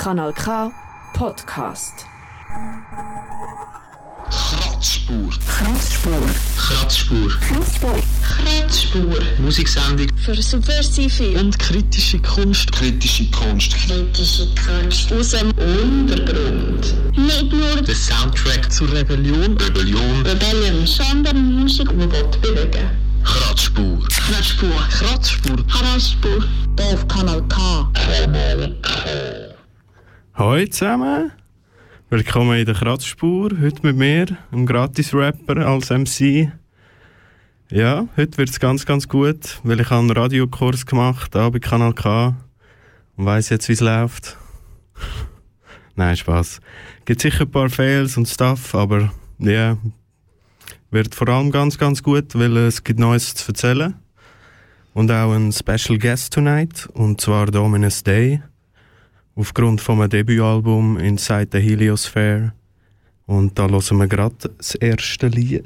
Kanal K Podcast. Kratzspur. Kratzspur. Kratzspur. Kratzspur. Kratzspur. Musiksendung Für subversive und kritische Kunst. Kritische Kunst. kritische Kunst aus dem Untergrund. Nicht nur Der Soundtrack zur Rebellion. Rebellion. Rebellion, sondern Musik, die Gott bewegen. Kratzspur. Kratzspur. Kratzspur. Kratzspur. Auf Kanal K. Hallo zusammen, willkommen in der Kratzspur. Heute mit mir, einem Gratis-Rapper als MC. Ja, heute wird es ganz, ganz gut, weil ich habe einen Radiokurs gemacht, da bei Kanal K. Und weiss jetzt, wie es läuft. Nein, Spaß. Gibt sicher ein paar Fails und Stuff, aber ja, wird vor allem ganz, ganz gut, weil es gibt Neues zu erzählen. Und auch ein Special Guest tonight, und zwar Dominus Day aufgrund von meinem Debütalbum Inside the Heliosphere. Und da hören wir gerade das erste Lied.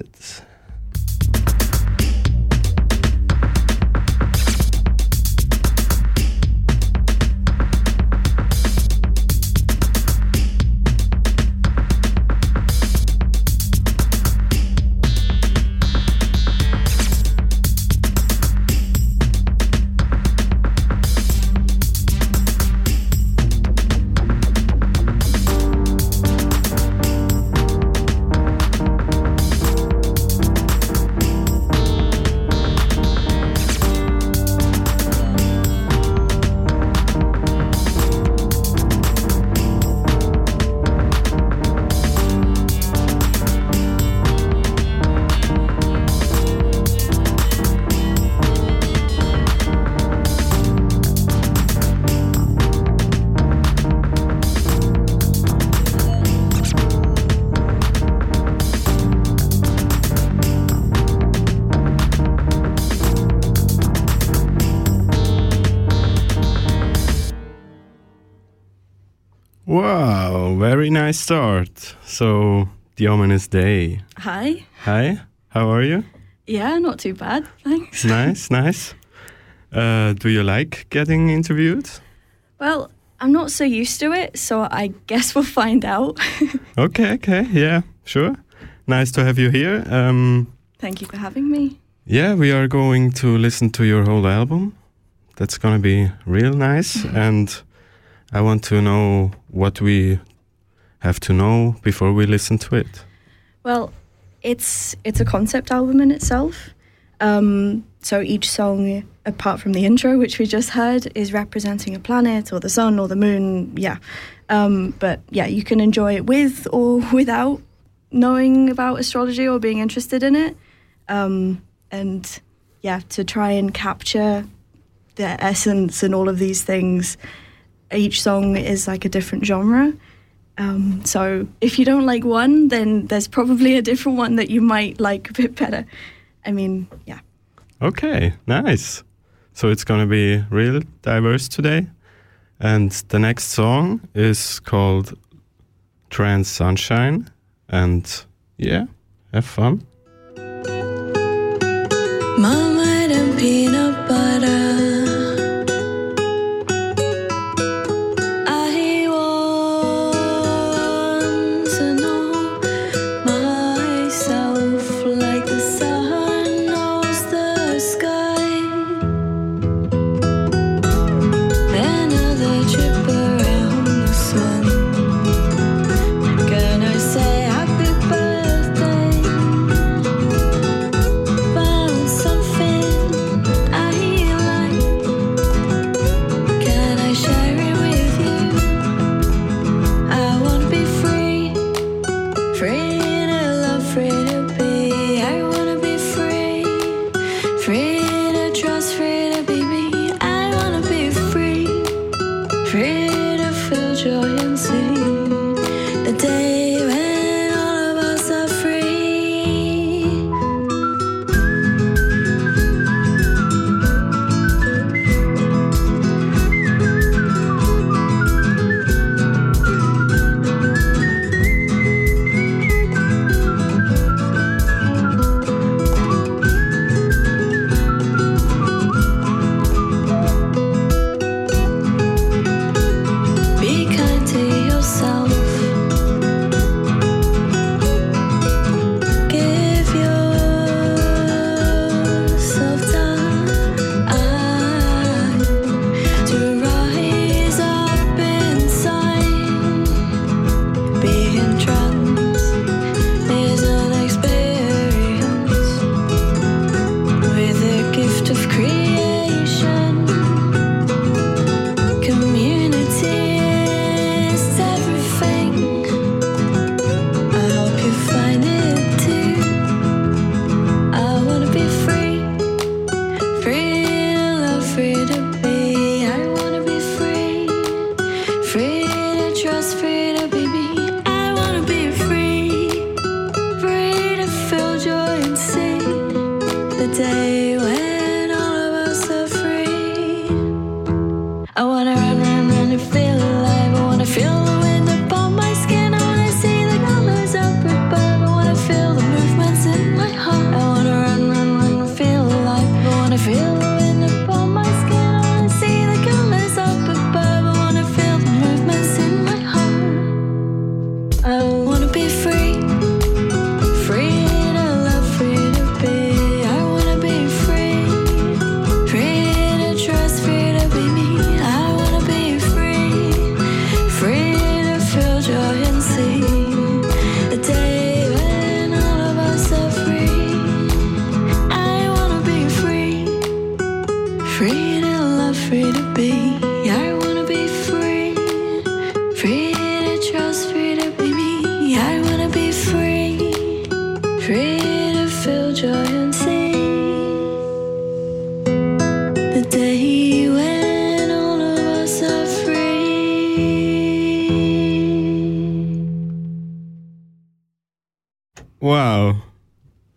Very nice start. So, The Ominous They. Hi. Hi, how are you? Yeah, not too bad, thanks. Nice, nice. Uh, do you like getting interviewed? Well, I'm not so used to it, so I guess we'll find out. Okay, okay, yeah, sure. Nice to have you here. Um, Thank you for having me. Yeah, we are going to listen to your whole album. That's gonna be real nice. and I want to know what we have to know before we listen to it. Well, it's it's a concept album in itself. Um, so each song, apart from the intro, which we just heard, is representing a planet or the sun or the moon. Yeah, um, but yeah, you can enjoy it with or without knowing about astrology or being interested in it. Um, and yeah, to try and capture the essence and all of these things. Each song is like a different genre. Um, so if you don't like one, then there's probably a different one that you might like a bit better. I mean, yeah. Okay, nice. So it's gonna be real diverse today. And the next song is called Trans Sunshine. And yeah, have fun. Marmite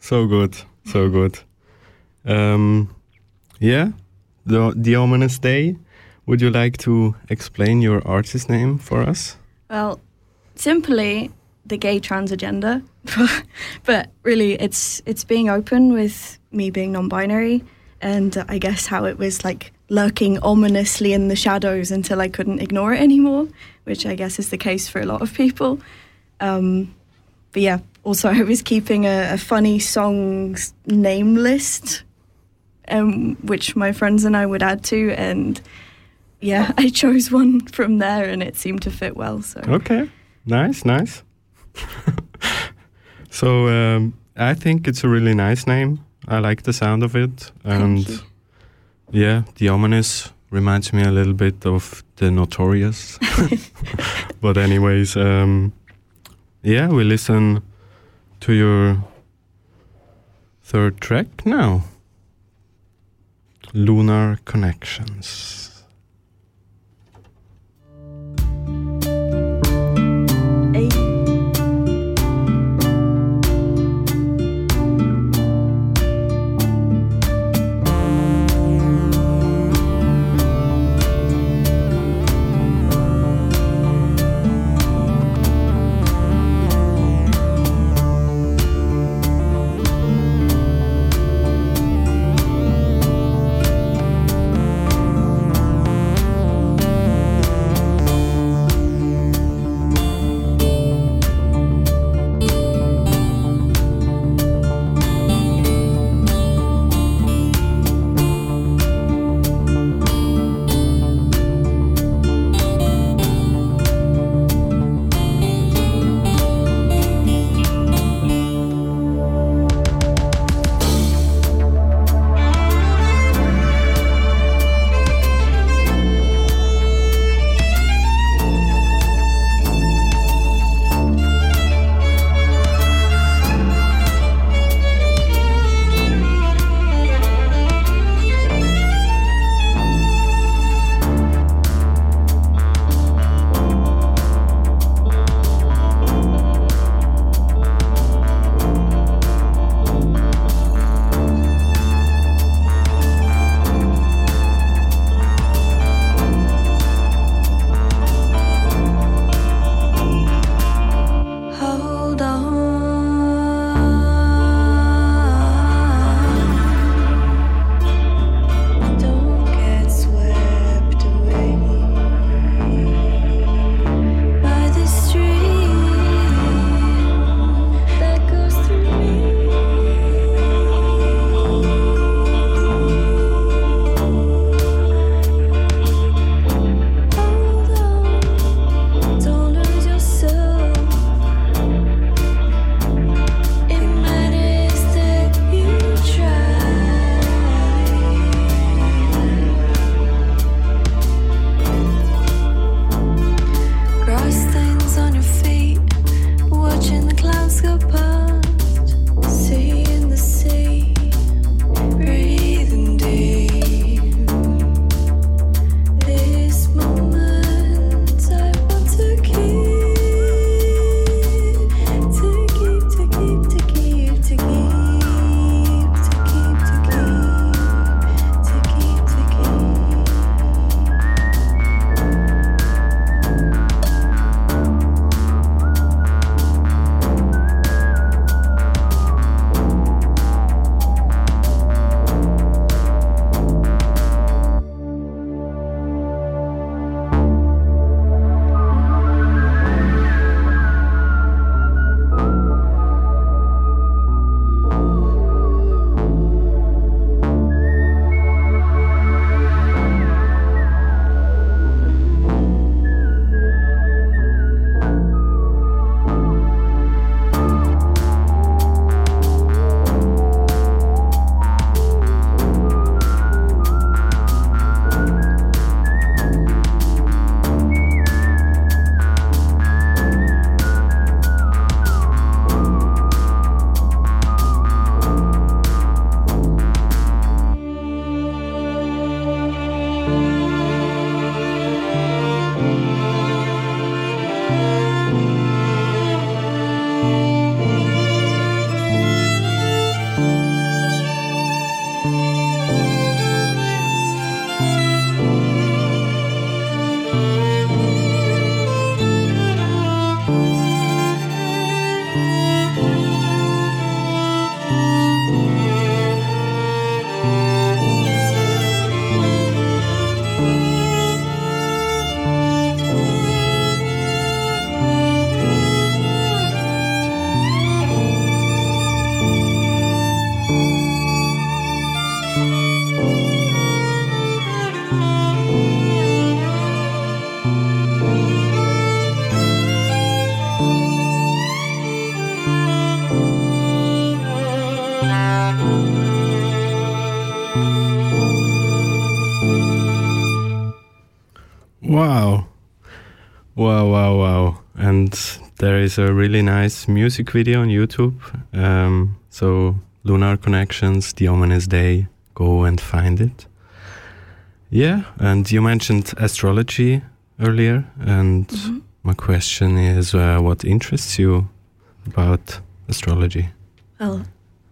So good. So good. Um, yeah. The, The Ominous They. Would you like to explain your artist name for us? Well, simply the gay trans agenda, but really it's it's being open with me being non-binary, and I guess how it was like lurking ominously in the shadows until I couldn't ignore it anymore, which I guess is the case for a lot of people. Um, but yeah, also I was keeping a, a funny songs name list, um, which my friends and I would add to, and yeah, I chose one from there, and it seemed to fit well. So Okay. Nice, nice. so um, I think it's a really nice name. I like the sound of it. And yeah, the ominous reminds me a little bit of the notorious. but anyways, um, yeah, we listen to your third track now. Lunar Connections. Is a really nice music video on YouTube. Um, so, Lunar Connections, The Ominous They, go and find it. Yeah, and you mentioned astrology earlier, and Mhm. my question is uh, what interests you about astrology? Well,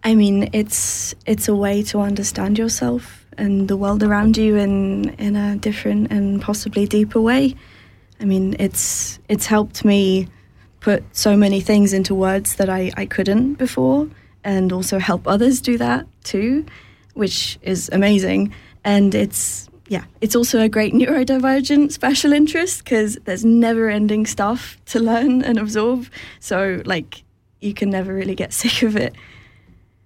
I mean, it's it's a way to understand yourself and the world around you in in a different and possibly deeper way. I mean, it's it's helped me put so many things into words that I, I couldn't before, and also help others do that too, which is amazing. And it's yeah, it's also a great neurodivergent special interest because there's never-ending stuff to learn and absorb. So like, you can never really get sick of it.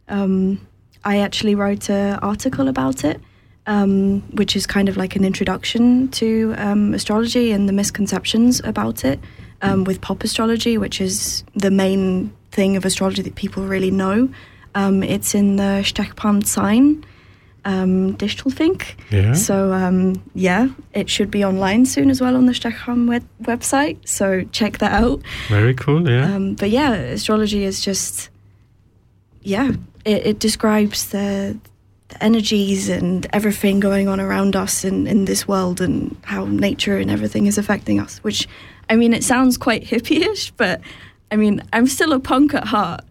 Um, I actually wrote an article about it, um, which is kind of like an introduction to um, astrology and the misconceptions about it, um, with pop astrology, which is the main thing of astrology that people really know. Um, it's in the Stechpalm sign um, digital think. Yeah. So um, yeah, it should be online soon as well on the Stechpalm web- website. So check that out. Very cool, yeah. Um, but yeah, astrology is just, yeah, it, it describes the, the energies and everything going on around us in, in this world and how nature and everything is affecting us. Which, I mean, it sounds quite hippie-ish, but I mean, I'm still a punk at heart.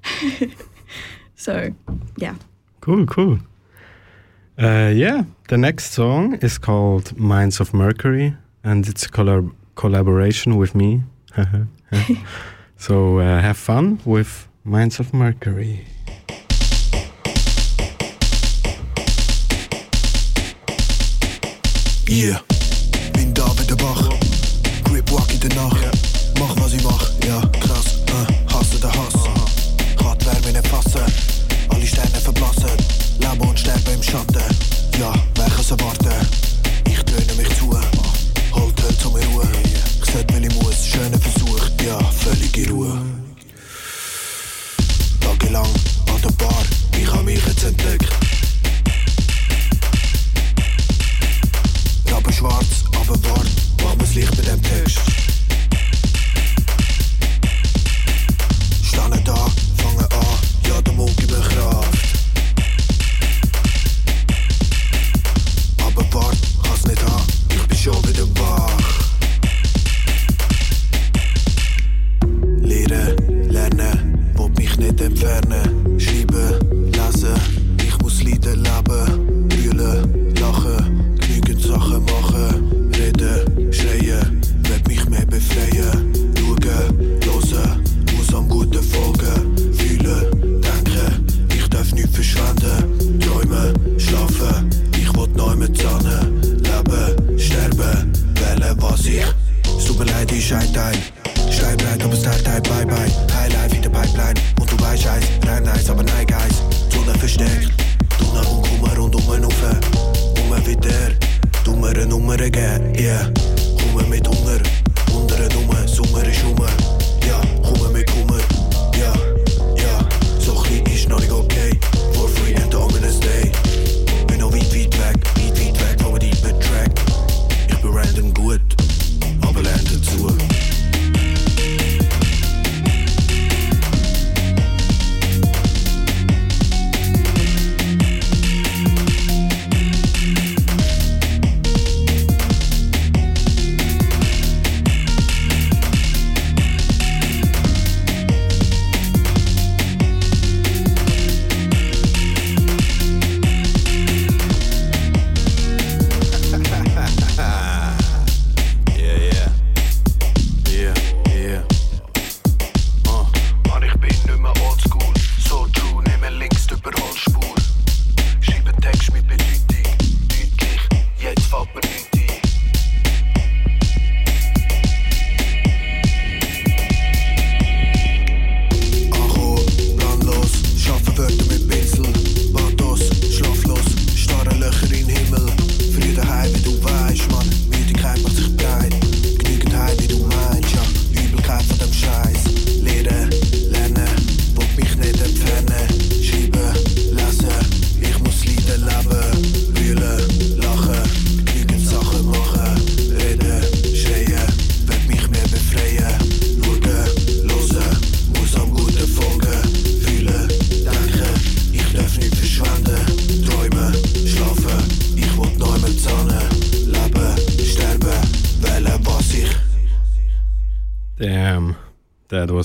so, yeah. Cool, cool. Uh, yeah, the next song is called Minds of Mercury, and it's a collab- collaboration with me. so uh, have fun with Minds of Mercury. Yeah, Der Nacht. Mach was ich mach, ja, krass. Äh, hasse der Hass. Hat Wärme nicht fassen. Alle Sterne verblassen. Leben und sterben im Schatten. Ja, welches erwarten?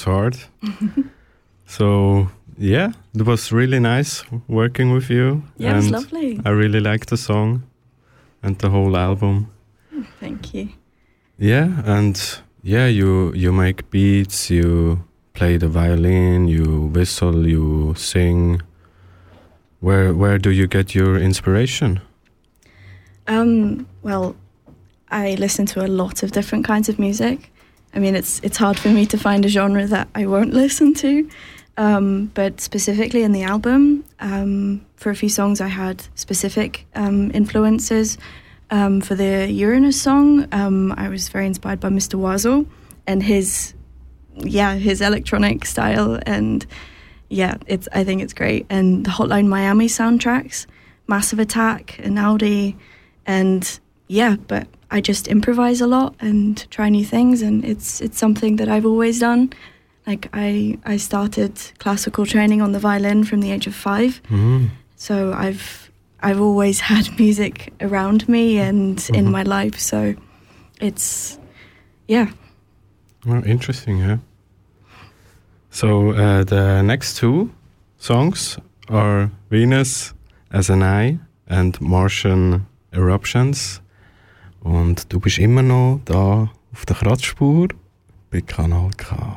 Hard. so yeah, it was really nice working with you. Yeah, it was lovely. I really liked the song and the whole album. Thank you. Yeah, and yeah, you you make beats, you play the violin, you whistle, you sing. Where where do you get your inspiration? Um, well, I listen to a lot of different kinds of music. I mean, it's it's hard for me to find a genre that I won't listen to. Um, but specifically in the album, um, for a few songs, I had specific um, influences. Um, for the Uranus song, um, I was very inspired by Mr. Oizo and his, yeah, his electronic style, and yeah, it's I think it's great. And the Hotline Miami soundtracks, Massive Attack, and Audi, and yeah, but I just improvise a lot and try new things, and it's it's something that I've always done. Like I I started classical training on the violin from the age of five, Mm. so I've I've always had music around me and in Mhm. my life. So it's yeah. Well, interesting, yeah. So uh, the next two songs are Venus as an Eye and Martian Eruptions. Und du bist immer noch da auf der Kratzspur bei Kanal K.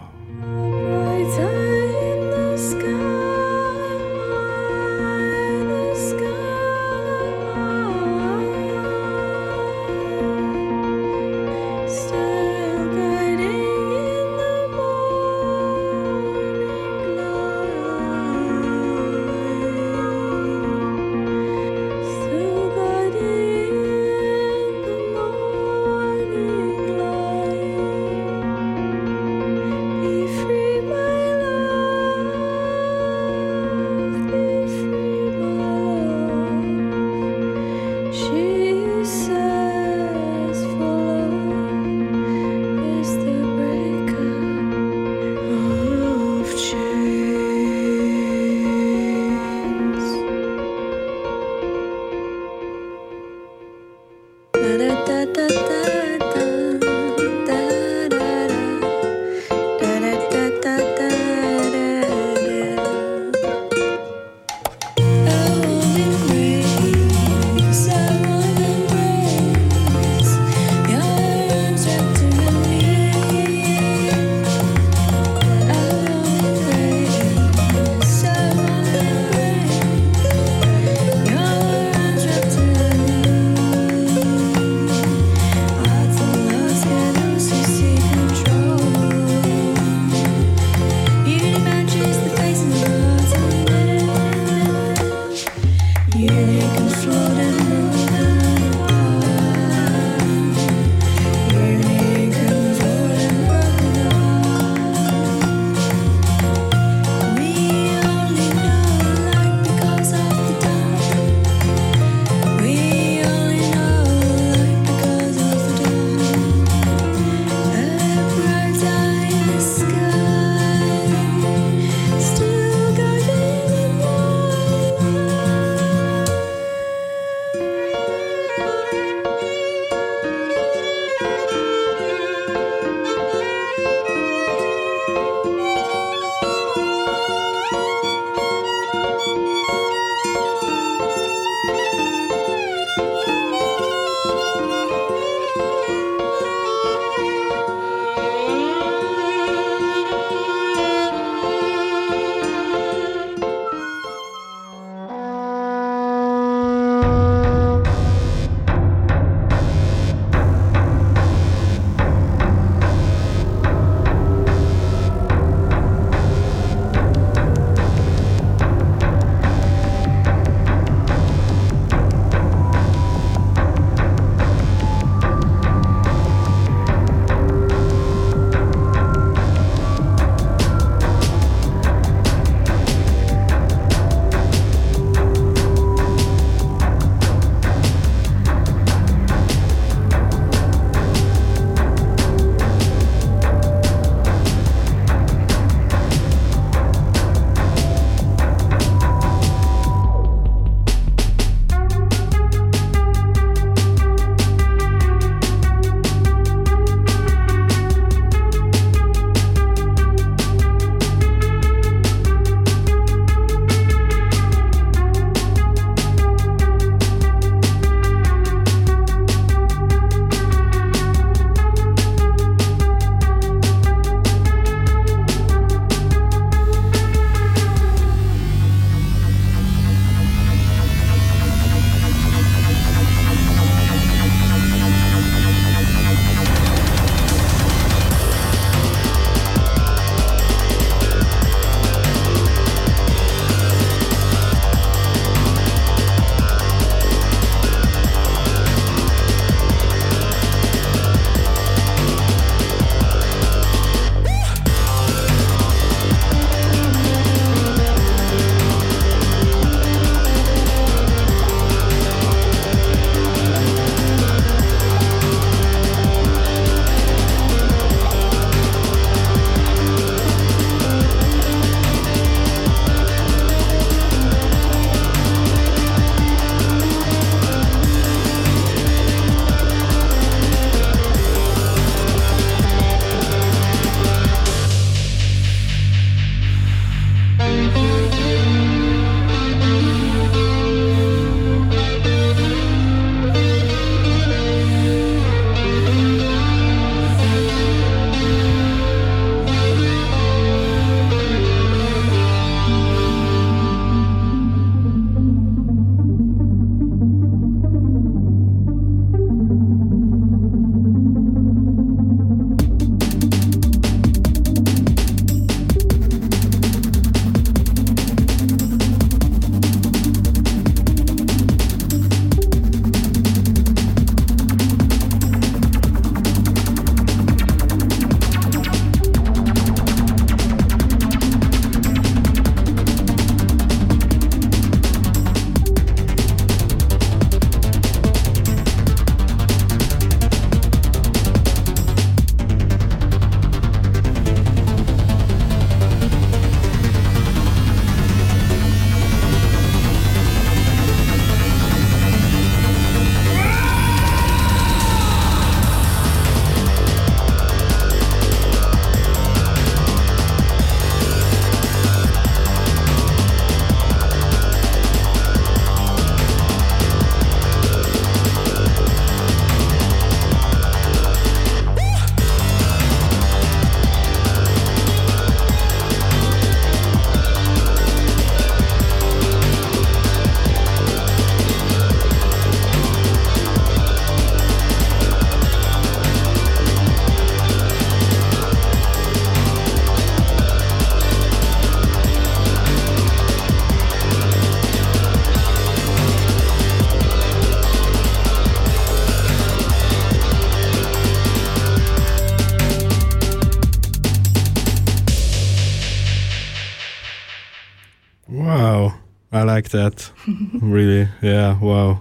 like that. really, yeah, wow.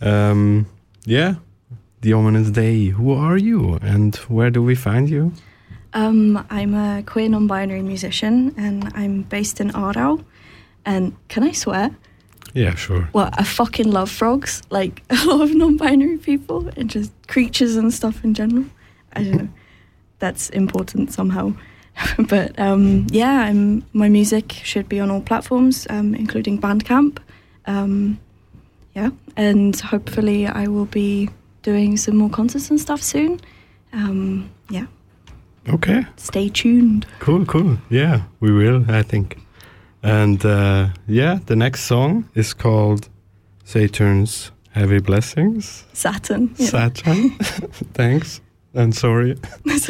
Um, yeah, The Ominous They. Who are you, and where do we find you? Um, I'm a queer non-binary musician, and I'm based in Aarau. And can I swear? Yeah, sure. Well, I fucking love frogs, like a lot of non-binary people, and just creatures and stuff in general. I don't know. That's important somehow. but um, yeah, I'm, my music should be on all platforms, um, including Bandcamp. Um, yeah, and hopefully I will be doing some more concerts and stuff soon. Um, yeah, Okay, stay tuned. cool, cool. Yeah, we will, I think. And uh, yeah, the next song is called Saturn's Heavy Blessings. Saturn. Yeah, Saturn. Thanks. And sorry. that's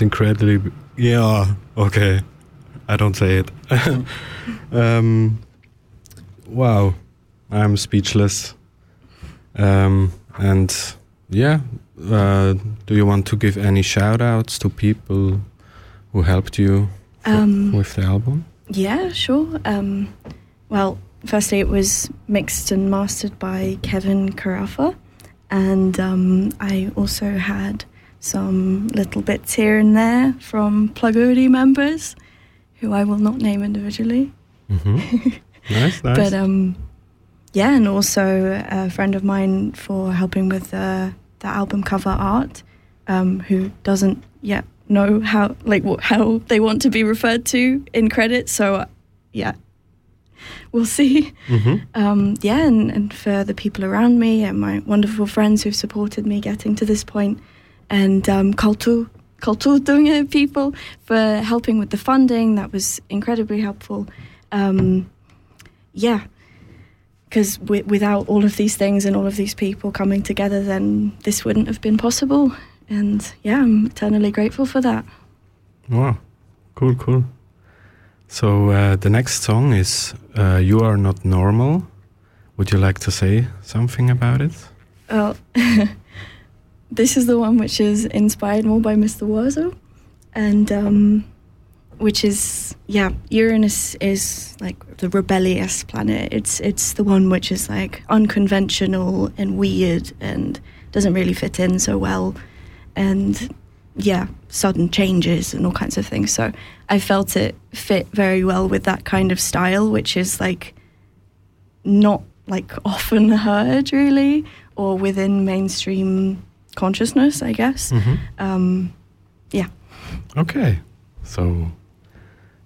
Incredibly. Yeah, okay. I don't say it. um, wow. I'm speechless. Um, and yeah, uh, do you want to give any shout outs to people who helped you Um, with the album? Yeah, sure. Um, well, firstly, it was mixed and mastered by Kevin Carafa, and um, I also had some little bits here and there from Plugody members, who I will not name individually. hmm nice, nice. But um, yeah, and also a friend of mine for helping with the the album cover art, um, who doesn't yet know how like how they want to be referred to in credits. So uh, yeah, we'll see. hmm Um, yeah, and, and for the people around me and my wonderful friends who've supported me getting to this point, and um, Kaltu Kulturdunge people for helping with the funding. That was incredibly helpful. Um, yeah, because w- without all of these things and all of these people coming together, then this wouldn't have been possible. And yeah, I'm eternally grateful for that. Wow, cool, cool. So uh, the next song is uh, "You Are Not Normal." Would you like to say something about it? Well, this is the one which is inspired more by Mr. Oizo, and um, which is yeah, Uranus is like the rebellious planet. It's it's the one which is like unconventional and weird and doesn't really fit in so well, and yeah, sudden changes and all kinds of things. So I felt it fit very well with that kind of style, which is like not like often heard really or within mainstream consciousness, I guess. Mhm. Um, yeah. Okay, so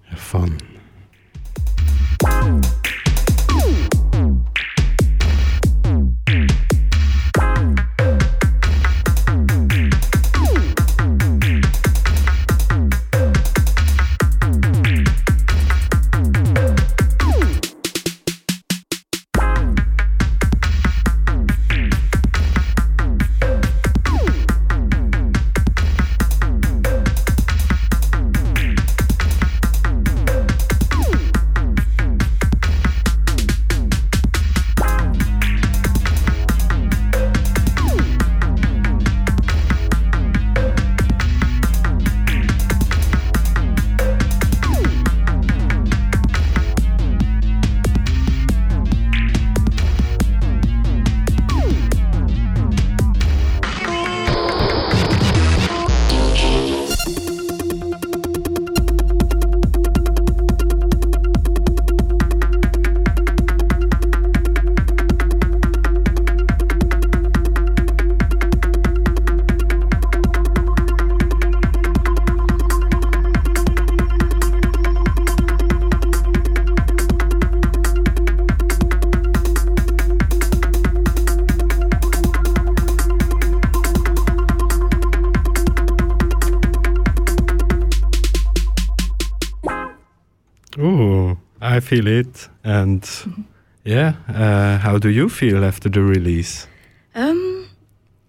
have fun. Feel it. And yeah, uh, how do you feel after the release? Um,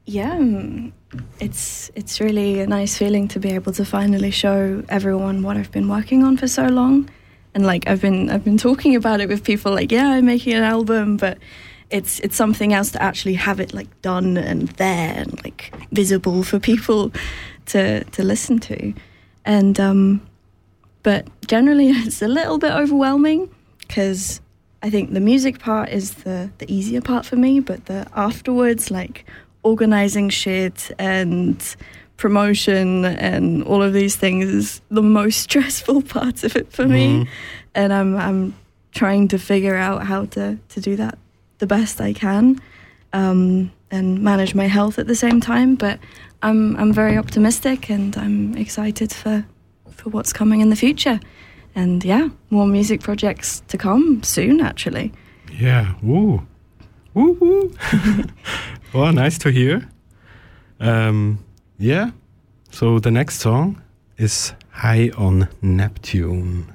yeah, mm, it's it's really a nice feeling to be able to finally show everyone what I've been working on for so long, and like I've been I've been talking about it with people like yeah I'm making an album, but it's it's something else to actually have it like done and there and like visible for people to to listen to, and um, but generally it's a little bit overwhelming because I think the music part is the the easier part for me, but the afterwards like organizing shit and promotion and all of these things is the most stressful part of it for me, Mhm. and I'm I'm trying to figure out how to to do that the best I can. Um, and manage my health at the same time, but I'm I'm very optimistic and I'm excited for for what's coming in the future. And yeah, more music projects to come soon, actually. Yeah, woo. Woo woo. well, nice to hear. Um, yeah, so the next song is High on Neptune.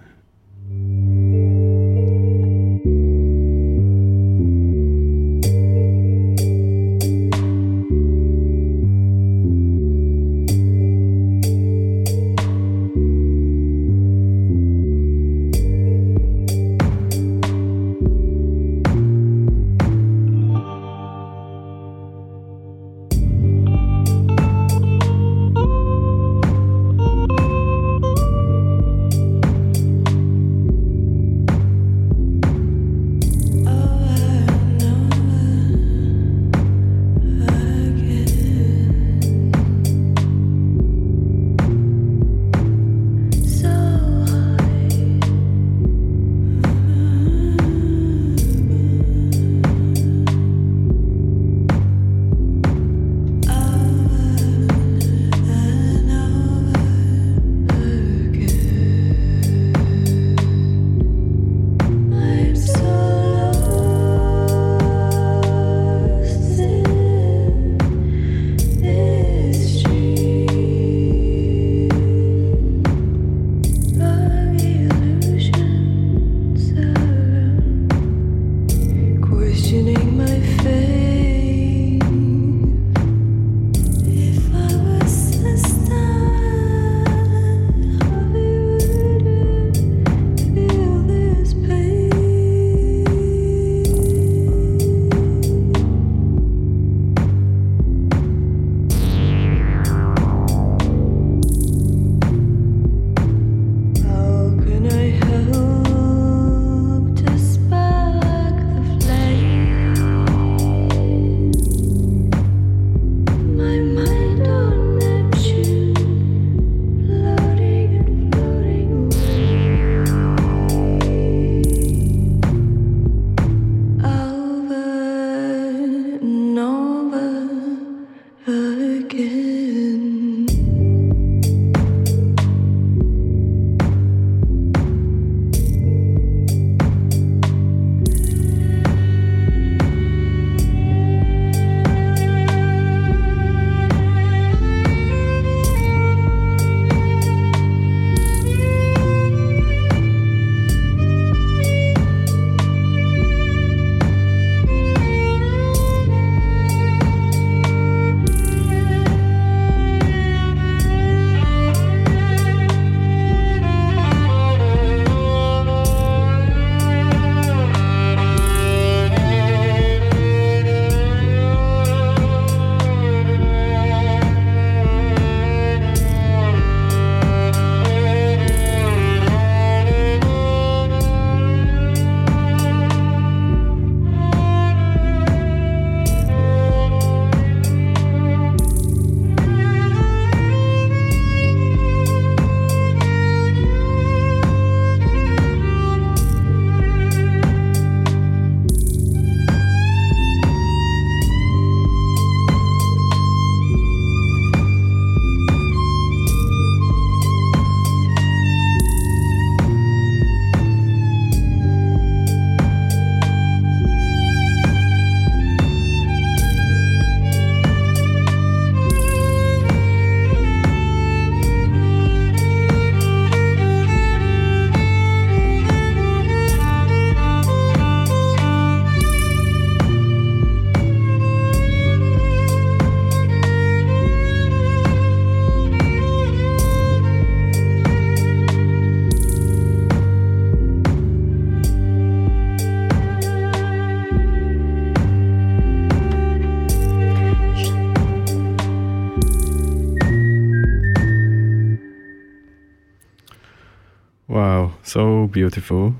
So beautiful.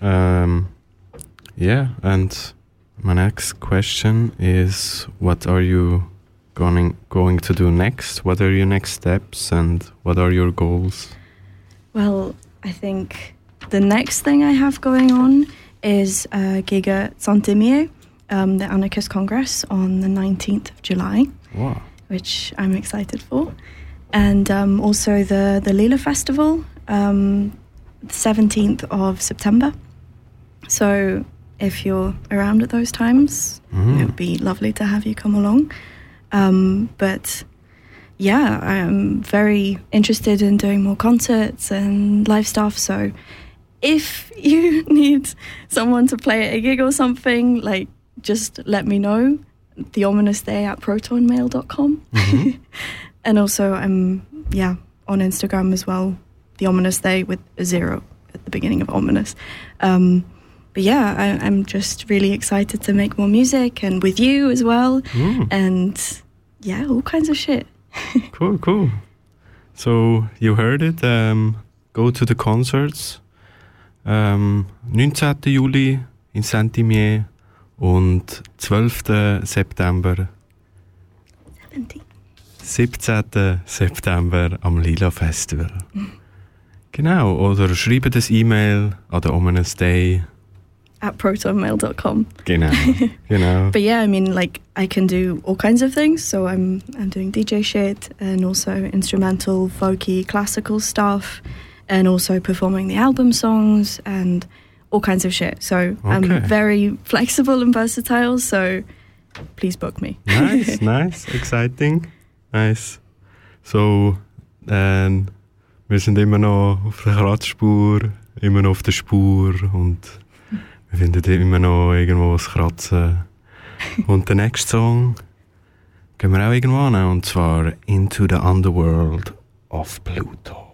Um, yeah, and my next question is what are you going going to do next? What are your next steps and what are your goals? Well, I think the next thing I have going on is a gig at Saint-Imier, um, the Anarchist Congress on the 19th of July, Wow. which I'm excited for. And um, also the, the Lila Festival, um, the 17th of September. So if you're around at those times, Mm. it would be lovely to have you come along. Um, but yeah, I'm very interested in doing more concerts and live stuff. So if you need someone to play at a gig or something, like just let me know. The Ominous They at protonmail.com. and also I'm yeah, on Instagram as well. The Ominous They with a zero at the beginning of ominous. Um, but yeah, I, I'm just really excited to make more music and with you as well. Mm. And yeah, all kinds of shit. Cool, cool. So you heard it. Um, go to the concerts. Um, 19. Juli in Saint-Imier und 12. September, 17. 17. September am Lila Festival. Genau, oder schreibt das E-Mail an den Ominous They. At protonmail.com. Genau, genau. But yeah, I mean, like I can do all kinds of things. So I'm I'm doing DJ shit and also instrumental, folky, classical stuff, and also performing the album songs and all kinds of shit. So Okay. I'm very flexible and versatile. So please book me. Nice, nice, exciting. Nice. So, ähm, wir sind immer noch auf der Kratzspur, immer noch auf der Spur und wir finden immer noch irgendwo das Kratzen. Und der nächste Song gehen wir auch irgendwo an, und zwar Into the Underworld of Pluto.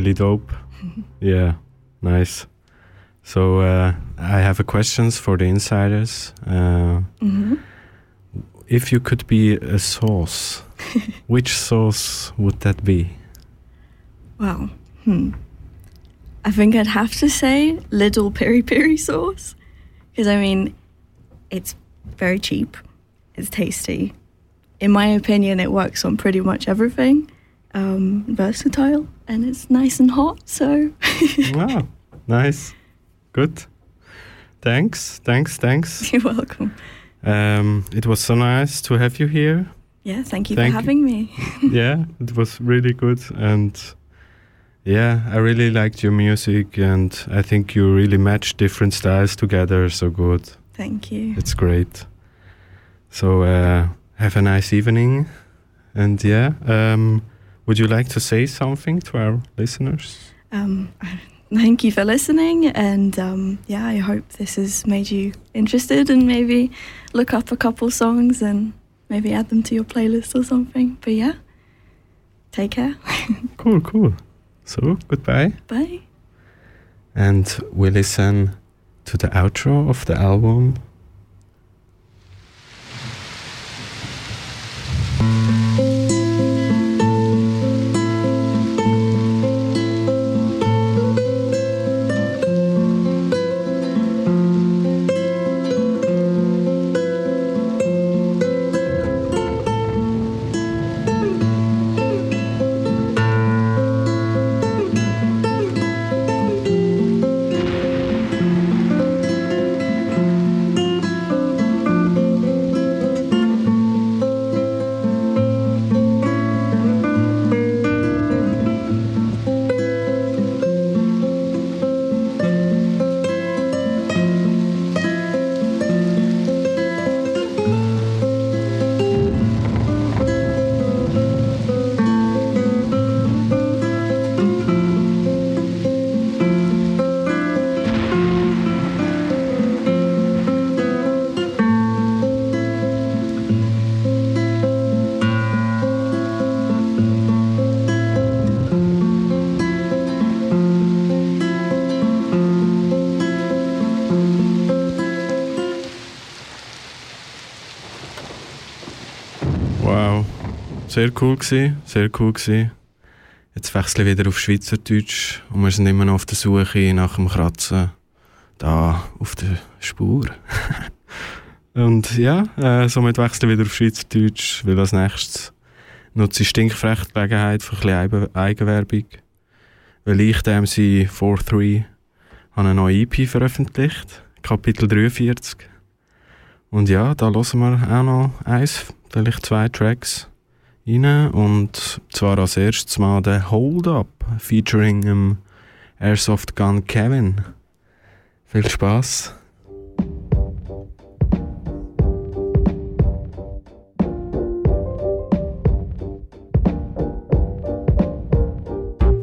Really dope. yeah, nice. So uh, I have a questions for the insiders. Uh, hmm if you could be a sauce, which sauce would that be? Well, Hmm. I think I'd have to say little peri peri sauce. Because, I mean, it's very cheap, it's tasty. In my opinion, it works on pretty much everything. Um, versatile, and it's nice and hot, so. wow, nice, good. Thanks, thanks, thanks. You're welcome. Um, it was so nice to have you here. Yeah, thank you Thank for having me. yeah, it was really good, and yeah, I really liked your music, and I think you really match different styles together so good. Thank you. It's great. So uh, have a nice evening, and yeah, um, would you like to say something to our listeners? Um, thank you for listening, and um, yeah, I hope this has made you interested and maybe look up a couple songs and maybe add them to your playlist or something. But yeah, take care. Cool, cool. So goodbye, Bye. and we listen to the outro of the album. Sehr cool gsi, sehr cool gsi. Jetzt wechseln wir wieder auf Schweizerdeutsch und wir sind immer noch auf der Suche nach dem Kratzen da auf der Spur. und ja, äh, somit wechseln wir wieder auf Schweizerdeutsch, weil als nächstes nutze ich stinkfrech die Gelegenheit für ein bisschen Eigen- Eigenwerbung. Weil ich, der MC43, habe eine neue EP veröffentlicht, Kapitel 43. Und ja, da hören wir auch noch eins, vielleicht zwei Tracks rein. Und zwar als erstes mal der Hold Up featuring ähm, Airsoft Gun Kevin. Viel Spaß.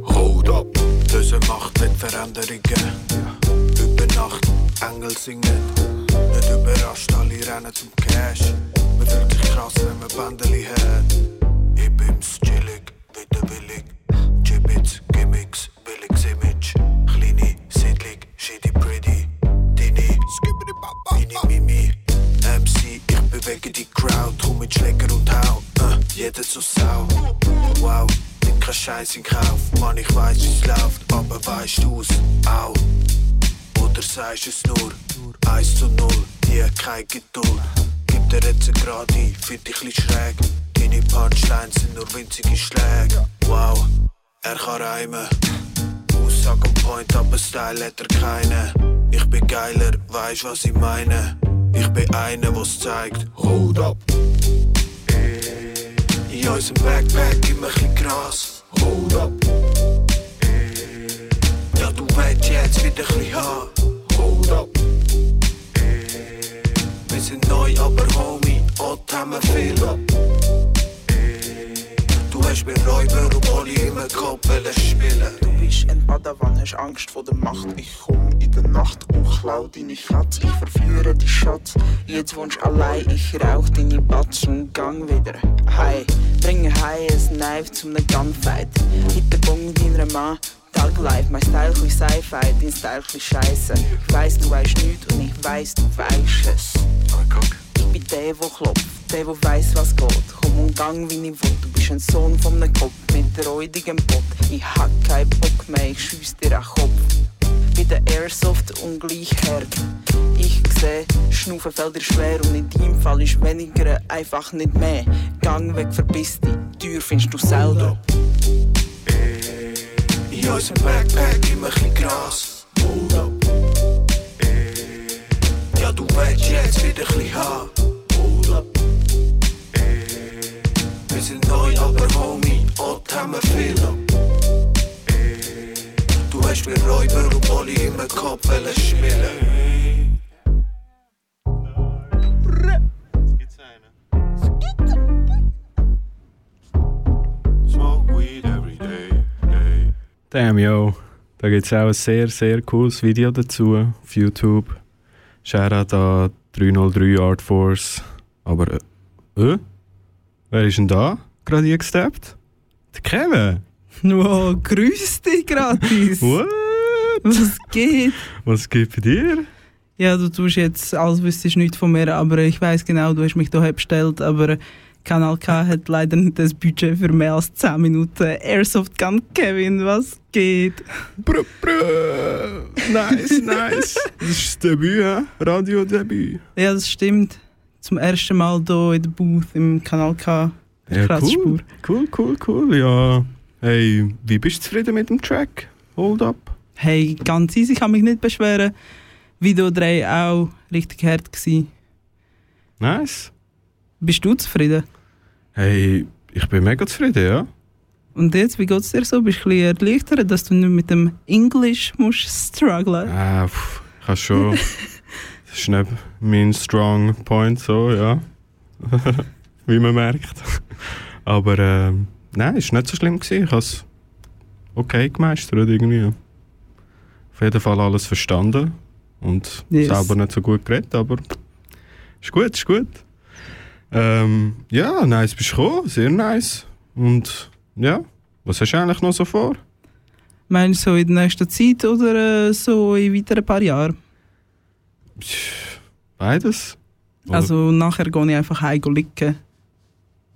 Hold up, böse Macht mit Veränderungen. Über Nacht Engel singen. Nicht überrascht, alle rennen zum Cash. Man fühlt sich krass, wenn man Bändeli hat. Bin's chillig, widerwillig. Gibbets, Gimmicks, billiges Image. Kleine Siedlung, shitty pretty. Dini, mini mimi. MC, ich bewege die Crowd. Komm mit Schläger und Hau. Äh, jeder zur Sau. Wow, nimm kein Scheiß in Kauf. Mann, ich weiß, wie's läuft, aber weißt du's auch? Oder sagst es nur? 1 zu 0, die hat keine Geduld. Dir jetzt gerade find dich ein schräg. Deine Punchlines sind nur winzige Schläge. Wow, er kann reimen. Aussage am Point, aber Style hat er keine. Ich bin geiler, weißt was ich meine? Ich bin einer, was zeigt. Hold up. In unserem Backpack immer ein Gras. Hold up. Ja, du willst jetzt wieder bisschen haben. Sind neu, aber Homie, Ott haben wir viel. Du hast mir Räuber und Poli im Kopf wollen spielen. Du bist ein Padawan, hast Angst vor der Macht. Ich komm in der Nacht und klau deine Katze, ich verführe die Schatz. Jetzt wohnst allein, ich rauch deine Batz und gang wieder. Hey, bringe hei ein Knife zum Gunfight. Hit den Bong deiner Mann, Tag live, mein Style chli Sci-Fi, dein Style chli Scheiße. Ich weiss, du weißt nichts und ich weiss, du weißt es. Ich bin der, der klopft, der, der weiss, was geht. Komm und gang, wie ich will. Du bist ein Sohn von einem Kopf mit räudigem Pott. Ich hab keinen Bock mehr, ich schieß dir den Kopf. Wie der Airsoft ungleich hart. Ich seh, Schnaufen fällt dir schwer und in deinem Fall ist weniger einfach nicht mehr. Gang weg, verbiss dich, Tür findest du selber. In unserem Backpack immer ein Gras. Ja, du willst jetzt wieder ein. Hold up. Wir sind neu, aber Homie, Ott haben wir viel. Du hast mir Räuber und Molly im Kopf wollen Damn, yo. Da gibt es auch ein sehr, sehr cooles Video dazu auf YouTube. Shoutout an 303 Art Force. Aber, äh, äh? Wer ist denn da? Gerade eingesteppt? Der Kevin? Wow, grüß dich gratis. What? Was geht? Was gibt bei dir? Ja, du tust jetzt, als wüsstest du nichts von mir, aber ich weiß genau, du hast mich hierher bestellt, aber Kanal K hat leider nicht das Budget für mehr als 10 Minuten. Airsoft Gun Kevin, was geht? Brr, brr. Nice, nice. Das ist das Debüt, hä? Radiodebüt. Ja, das stimmt. Zum ersten Mal hier in der Booth im Kanal K. Ja, cool. Cool, cool, cool. Ja. Hey, wie bist du zufrieden mit dem Track? Hold up. Hey, ganz easy, ich kann mich nicht beschweren. Video 3 auch richtig hart gewesen. Nice. Bist du zufrieden? Hey, ich bin mega zufrieden, ja. Und jetzt, wie geht's dir so? Bist du ein bisschen erleichtert, dass du nicht mit dem Englisch musst strugglen? Ah, pff, ich habe schon. das ist nicht mein strong point, so, ja. Wie man merkt. Aber ähm, nein, es war nicht so schlimm. Gewesen. Ich habe es okay gemeistert irgendwie. Auf jeden Fall alles verstanden. Und Yes. selber nicht so gut geredet, aber ist gut, ist gut. Ähm, ja, nice bist du gekommen, sehr nice. Und ja, was hast du eigentlich noch so vor? Meinst du so in der nächsten Zeit oder äh, so in weiteren paar Jahren? Beides. Oder- Also nachher gehe ich einfach heim liegen.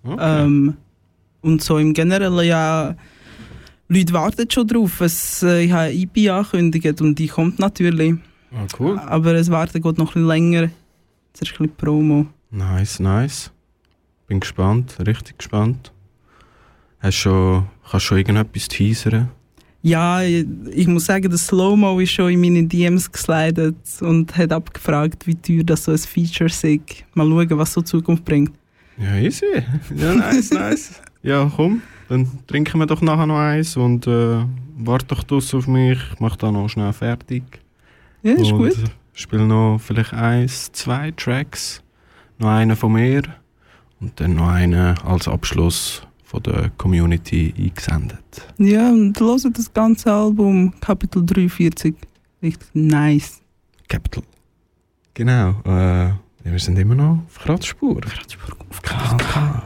Okay. Ähm, und so im Generellen ja, Leute warten schon drauf. Es, äh, ich habe eine EP angekündigt und die kommt natürlich. ah, cool. Aber es warten geht noch ein bisschen länger. Jetzt ist ein bisschen Promo. Nice, nice. Bin gespannt, richtig gespannt. Hast schon, kannst schon irgendetwas teasern? Ja, ich, muss sagen, der Slow-Mo ist schon in meine DMs geslidet und hat abgefragt, wie teuer das so ein Feature ist. Mal schauen, was so die Zukunft bringt. Ja, easy. Ja, nice, nice. Ja, komm, dann trinken wir doch nachher noch eins und äh, warte doch draussen auf mich. Ich mach da noch schnell fertig. Ja, ist und gut. spiele noch vielleicht eins, zwei Tracks. Noch einen von mir und dann noch einen als Abschluss von der Community eingesendet. Ja, und hört das ganze Album, Kapitel 43. Richtig nice. Capital. Genau. Äh, wir sind immer noch auf Kratzspur. Kratzspur auf KK.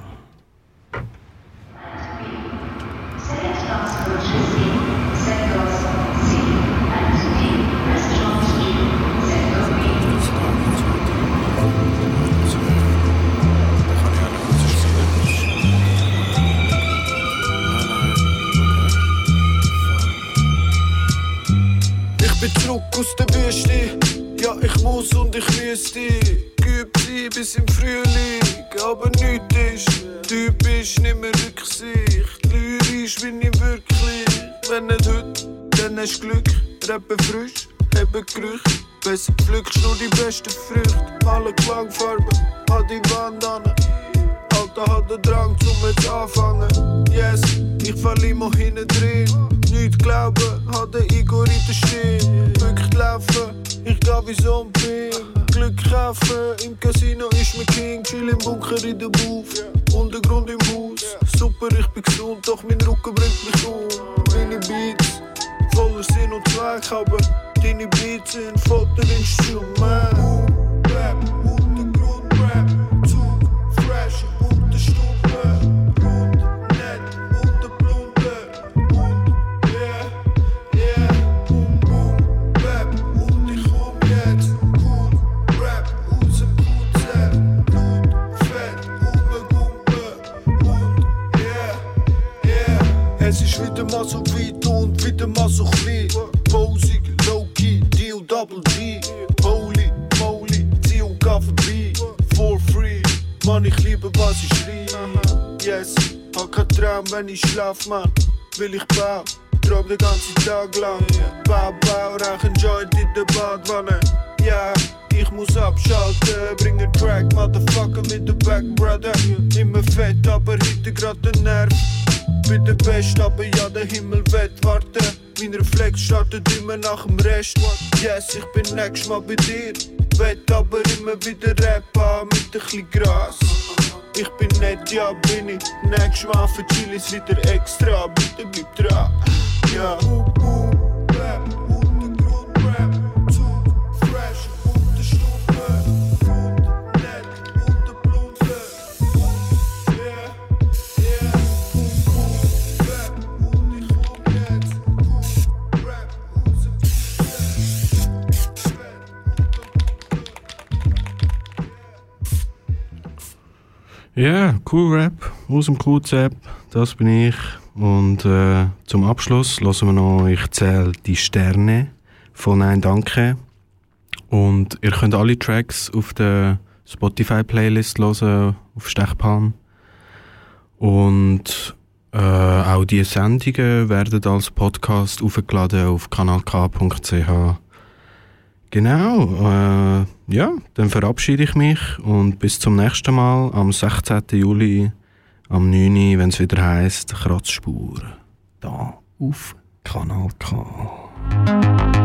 sempre frio. Immer fett, aber heute grad der Nerv. Bin der Best, aber ja, der Himmel wird warten. Mein Reflex startet immer nach dem Rest. Yes, ich bin nächstes Mal bei dir. Wett aber immer wieder rappen mit ein bisschen Gras. Ich bin nett, ja bin ich. Nächstes Mal für Chilis wieder extra. Bitte bleib dran. Ja. Ja, cool Rap aus dem QZ, das bin ich. Und äh, zum Abschluss hören wir noch Ich zähle die Sterne von Nein Danke. Und ihr könnt alle Tracks auf der Spotify-Playlist hören, auf Stechpalm. Und äh, auch die Sendungen werden als Podcast aufgeladen auf kanalk.ch. Genau, äh, ja, dann verabschiede ich mich und bis zum nächsten Mal am 16. Juli am 9. Uhr, wenn es wieder heisst Kratzspur. Da auf Kanal K.